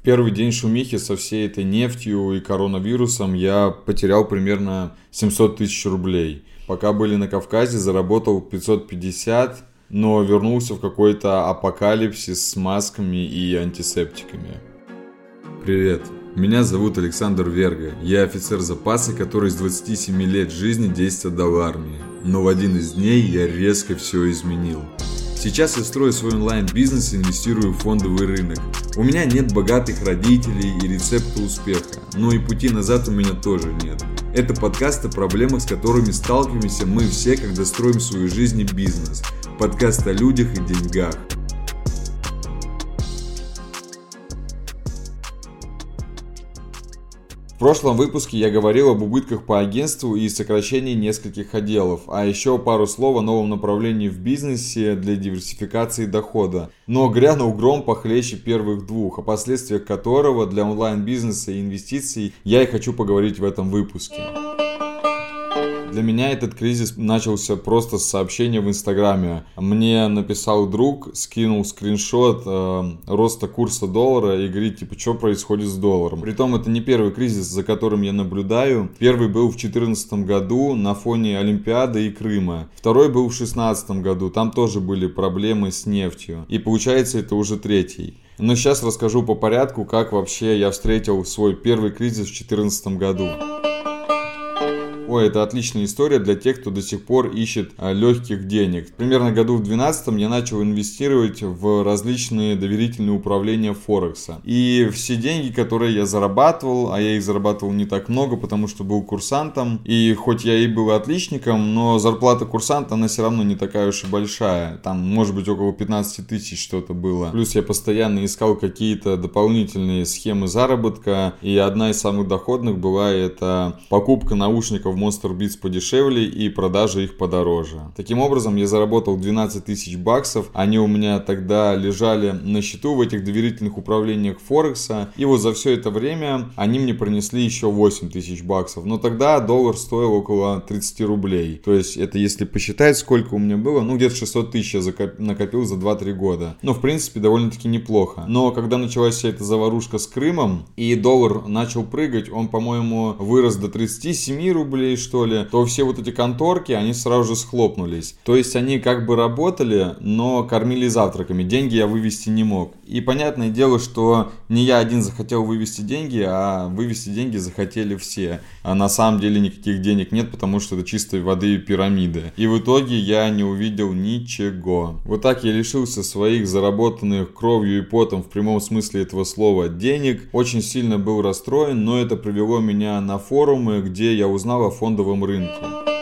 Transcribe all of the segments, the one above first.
В первый день шумихи со всей этой нефтью и коронавирусом я потерял примерно 700 тысяч рублей. Пока были на Кавказе, заработал 550, но вернулся в какой-то апокалипсис с масками и антисептиками. Привет, меня зовут Александр Верга. Я офицер запаса, который с 27 лет жизни 10 отдал армии. Но в один из дней я резко все изменил. Сейчас я строю свой онлайн-бизнес и инвестирую в фондовый рынок. У меня нет богатых родителей и рецепта успеха, но и пути назад у меня тоже нет. Это подкаст о проблемах, с которыми сталкиваемся мы все, когда строим свою жизнь и бизнес. Подкаст о людях и деньгах. В прошлом выпуске я говорил об убытках по агентству и сокращении нескольких отделов, а еще пару слов о новом направлении в бизнесе для диверсификации дохода. Но грянул гром похлеще первых двух, о последствиях которого для онлайн-бизнеса и инвестиций я и хочу поговорить в этом выпуске. Для меня этот кризис начался просто с сообщения в Инстаграме. Мне написал друг, скинул скриншот э, роста курса доллара и говорит, типа, что происходит с долларом. Притом это не первый кризис, за которым я наблюдаю. Первый был в 2014 году на фоне Олимпиады и Крыма. Второй был в 2016 году, там тоже были проблемы с нефтью. И получается это уже третий. Но сейчас расскажу по порядку, как вообще я встретил свой первый кризис в 2014 году. Ой, это отличная история для тех, кто до сих пор ищет а, легких денег. Примерно году в 2012 я начал инвестировать в различные доверительные управления Форекса. И все деньги, которые я зарабатывал, а я их зарабатывал не так много, потому что был курсантом. И хоть я и был отличником, но зарплата курсанта, она все равно не такая уж и большая. Там, может быть, около 15 тысяч что-то было. Плюс я постоянно искал какие-то дополнительные схемы заработка. И одна из самых доходных была это покупка наушников Monster Beats подешевле и продажа их подороже. Таким образом, я заработал 12 тысяч баксов. Они у меня тогда лежали на счету в этих доверительных управлениях Форекса. И вот за все это время они мне принесли еще 8 тысяч баксов. Но тогда доллар стоил около 30 рублей. То есть это если посчитать, сколько у меня было, ну где-то 600 тысяч я накопил за 2-3 года. Ну, в принципе, довольно-таки неплохо. Но когда началась вся эта заварушка с Крымом, и доллар начал прыгать, он, по-моему, вырос до 37 рублей, рублей, что ли, то все вот эти конторки, они сразу же схлопнулись. То есть они как бы работали, но кормили завтраками. Деньги я вывести не мог. И понятное дело, что не я один захотел вывести деньги, а вывести деньги захотели все. А на самом деле никаких денег нет, потому что это чистой воды пирамиды. И в итоге я не увидел ничего. Вот так я лишился своих заработанных кровью и потом в прямом смысле этого слова денег. Очень сильно был расстроен, но это привело меня на форумы, где я узнал о фондовом рынке.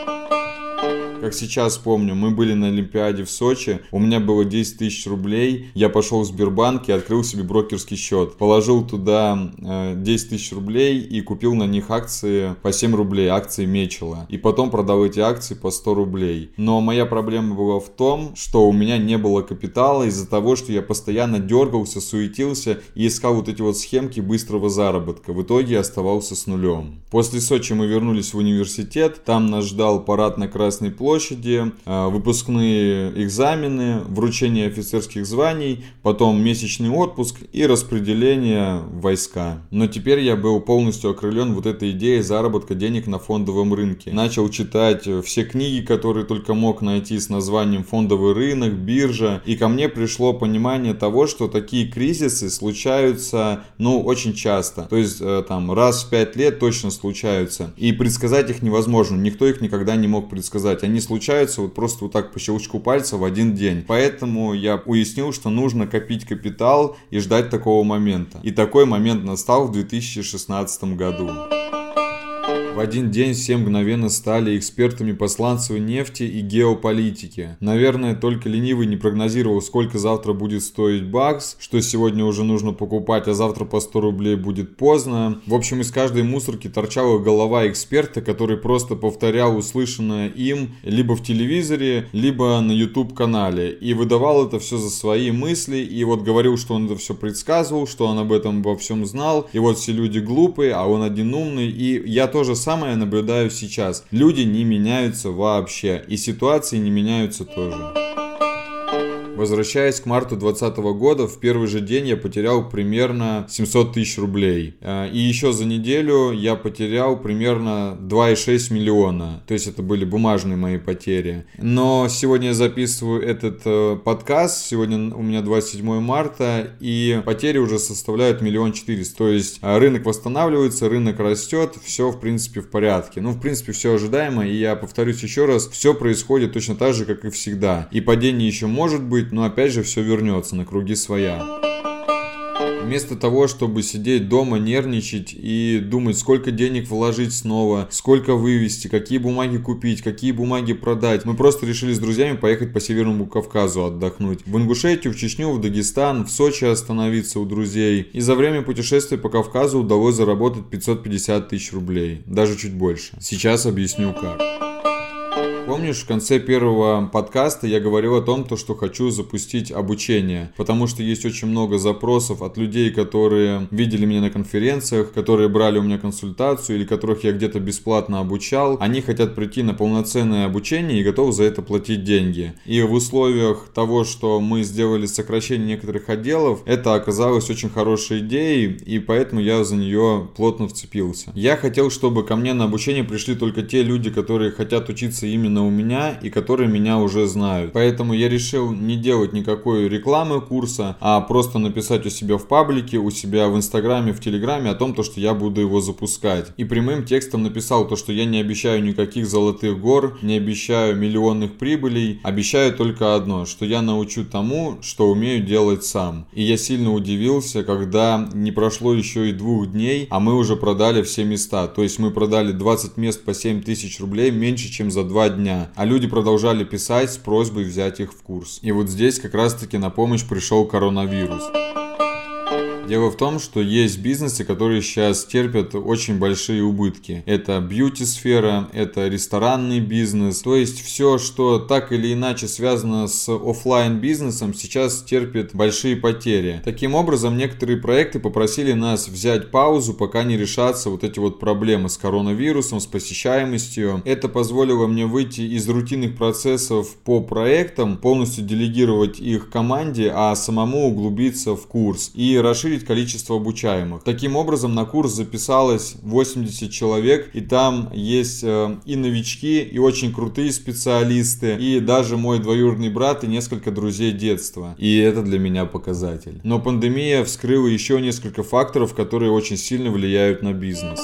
Как сейчас помню, мы были на Олимпиаде в Сочи, у меня было 10 тысяч рублей, я пошел в Сбербанк и открыл себе брокерский счет. Положил туда 10 э, тысяч рублей и купил на них акции по 7 рублей, акции Мечела. И потом продал эти акции по 100 рублей. Но моя проблема была в том, что у меня не было капитала из-за того, что я постоянно дергался, суетился и искал вот эти вот схемки быстрого заработка. В итоге я оставался с нулем. После Сочи мы вернулись в университет, там нас ждал парад на Красной площади, площади, а, выпускные экзамены, вручение офицерских званий, потом месячный отпуск и распределение войска. Но теперь я был полностью окрылен вот этой идеей заработка денег на фондовом рынке. Начал читать все книги, которые только мог найти с названием «Фондовый рынок», «Биржа», и ко мне пришло понимание того, что такие кризисы случаются, ну, очень часто. То есть, э, там, раз в пять лет точно случаются. И предсказать их невозможно. Никто их никогда не мог предсказать. Они они случаются вот просто вот так по щелчку пальца в один день. Поэтому я уяснил, что нужно копить капитал и ждать такого момента. И такой момент настал в 2016 году. В один день все мгновенно стали экспертами по сланцевой нефти и геополитики. Наверное, только ленивый не прогнозировал, сколько завтра будет стоить бакс, что сегодня уже нужно покупать, а завтра по 100 рублей будет поздно. В общем, из каждой мусорки торчала голова эксперта, который просто повторял услышанное им либо в телевизоре, либо на YouTube канале. И выдавал это все за свои мысли, и вот говорил, что он это все предсказывал, что он об этом во всем знал, и вот все люди глупые, а он один умный, и я тоже самое наблюдаю сейчас. Люди не меняются вообще, и ситуации не меняются тоже. Возвращаясь к марту 2020 года, в первый же день я потерял примерно 700 тысяч рублей. Э, и еще за неделю я потерял примерно 2,6 миллиона. То есть это были бумажные мои потери. Но сегодня я записываю этот э, подкаст. Сегодня у меня 27 марта. И потери уже составляют миллион четыреста. То есть э, рынок восстанавливается, рынок растет. Все в принципе в порядке. Ну в принципе все ожидаемо. И я повторюсь еще раз. Все происходит точно так же, как и всегда. И падение еще может быть, но опять же все вернется на круги своя. Вместо того, чтобы сидеть дома, нервничать и думать, сколько денег вложить снова, сколько вывести, какие бумаги купить, какие бумаги продать, мы просто решили с друзьями поехать по Северному Кавказу отдохнуть. В Ингушетию, в Чечню, в Дагестан, в Сочи остановиться у друзей. И за время путешествия по Кавказу удалось заработать 550 тысяч рублей. Даже чуть больше. Сейчас объясню как. Помнишь, в конце первого подкаста я говорил о том, то, что хочу запустить обучение, потому что есть очень много запросов от людей, которые видели меня на конференциях, которые брали у меня консультацию или которых я где-то бесплатно обучал. Они хотят прийти на полноценное обучение и готовы за это платить деньги. И в условиях того, что мы сделали сокращение некоторых отделов, это оказалось очень хорошей идеей, и поэтому я за нее плотно вцепился. Я хотел, чтобы ко мне на обучение пришли только те люди, которые хотят учиться именно именно у меня и которые меня уже знают. Поэтому я решил не делать никакой рекламы курса, а просто написать у себя в паблике, у себя в инстаграме, в телеграме о том, то, что я буду его запускать. И прямым текстом написал то, что я не обещаю никаких золотых гор, не обещаю миллионных прибылей, обещаю только одно, что я научу тому, что умею делать сам. И я сильно удивился, когда не прошло еще и двух дней, а мы уже продали все места. То есть мы продали 20 мест по 7 тысяч рублей меньше, чем за два дня дня, а люди продолжали писать с просьбой взять их в курс. И вот здесь как раз таки на помощь пришел коронавирус. Дело в том, что есть бизнесы, которые сейчас терпят очень большие убытки. Это бьюти-сфера, это ресторанный бизнес. То есть все, что так или иначе связано с офлайн бизнесом сейчас терпит большие потери. Таким образом, некоторые проекты попросили нас взять паузу, пока не решатся вот эти вот проблемы с коронавирусом, с посещаемостью. Это позволило мне выйти из рутинных процессов по проектам, полностью делегировать их команде, а самому углубиться в курс и расширить увеличить количество обучаемых. Таким образом, на курс записалось 80 человек, и там есть э, и новички, и очень крутые специалисты, и даже мой двоюродный брат и несколько друзей детства. И это для меня показатель. Но пандемия вскрыла еще несколько факторов, которые очень сильно влияют на бизнес.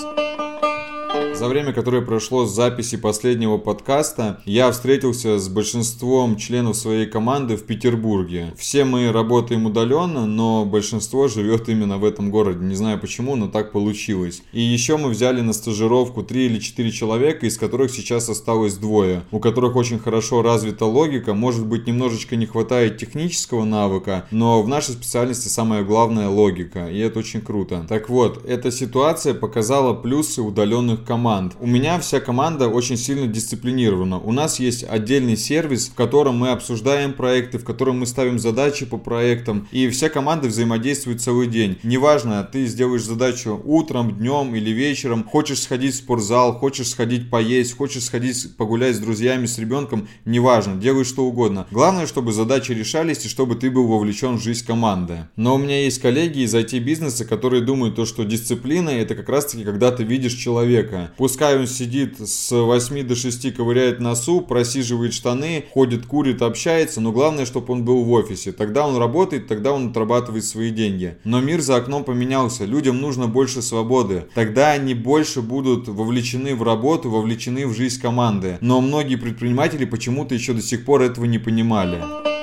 За время, которое прошло с записи последнего подкаста, я встретился с большинством членов своей команды в Петербурге. Все мы работаем удаленно, но большинство живет именно в этом городе. Не знаю почему, но так получилось. И еще мы взяли на стажировку 3 или 4 человека, из которых сейчас осталось двое, у которых очень хорошо развита логика, может быть немножечко не хватает технического навыка, но в нашей специальности самое главное логика, и это очень круто. Так вот, эта ситуация показала плюсы удаленных команд команд. У меня вся команда очень сильно дисциплинирована. У нас есть отдельный сервис, в котором мы обсуждаем проекты, в котором мы ставим задачи по проектам. И вся команда взаимодействует целый день. Неважно, ты сделаешь задачу утром, днем или вечером, хочешь сходить в спортзал, хочешь сходить поесть, хочешь сходить погулять с друзьями, с ребенком, неважно, делай что угодно. Главное, чтобы задачи решались и чтобы ты был вовлечен в жизнь команды. Но у меня есть коллеги из IT-бизнеса, которые думают то, что дисциплина это как раз таки когда ты видишь человека. Пускай он сидит с 8 до 6, ковыряет носу, просиживает штаны, ходит, курит, общается, но главное, чтобы он был в офисе. Тогда он работает, тогда он отрабатывает свои деньги. Но мир за окном поменялся, людям нужно больше свободы. Тогда они больше будут вовлечены в работу, вовлечены в жизнь команды. Но многие предприниматели почему-то еще до сих пор этого не понимали.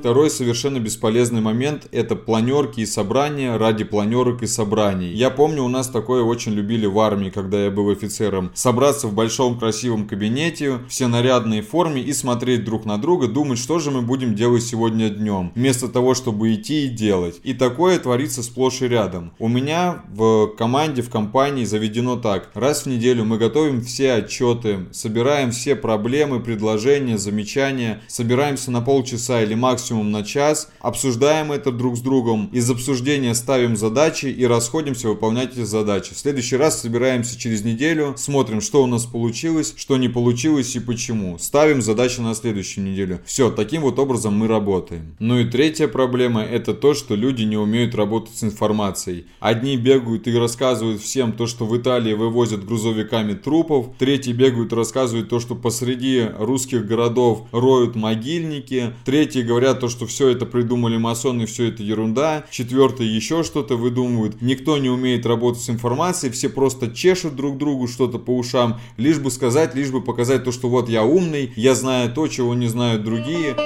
Второй совершенно бесполезный момент – это планерки и собрания ради планерок и собраний. Я помню, у нас такое очень любили в армии, когда я был офицером. Собраться в большом красивом кабинете, все нарядные в форме и смотреть друг на друга, думать, что же мы будем делать сегодня днем, вместо того, чтобы идти и делать. И такое творится сплошь и рядом. У меня в команде, в компании заведено так. Раз в неделю мы готовим все отчеты, собираем все проблемы, предложения, замечания, собираемся на полчаса или максимум максимум на час, обсуждаем это друг с другом, из обсуждения ставим задачи и расходимся выполнять эти задачи. В следующий раз собираемся через неделю, смотрим, что у нас получилось, что не получилось и почему. Ставим задачи на следующую неделю. Все, таким вот образом мы работаем. Ну и третья проблема это то, что люди не умеют работать с информацией. Одни бегают и рассказывают всем то, что в Италии вывозят грузовиками трупов, третьи бегают и рассказывают то, что посреди русских городов роют могильники, третьи говорят то, что все это придумали масоны, все это ерунда, четвертые еще что-то выдумывают. Никто не умеет работать с информацией, все просто чешут друг другу что-то по ушам, лишь бы сказать, лишь бы показать то, что вот я умный, я знаю то, чего не знают другие.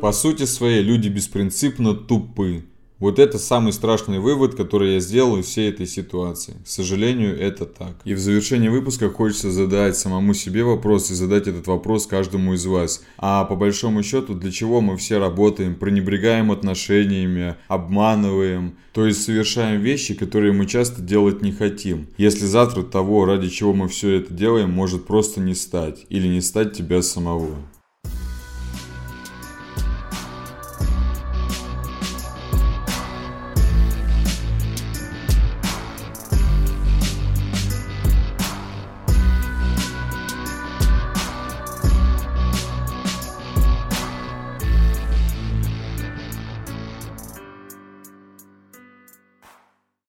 По сути своей люди беспринципно тупы. Вот это самый страшный вывод, который я сделал из всей этой ситуации. К сожалению, это так. И в завершении выпуска хочется задать самому себе вопрос и задать этот вопрос каждому из вас. А по большому счету, для чего мы все работаем, пренебрегаем отношениями, обманываем, то есть совершаем вещи, которые мы часто делать не хотим. Если завтра того, ради чего мы все это делаем, может просто не стать или не стать тебя самого.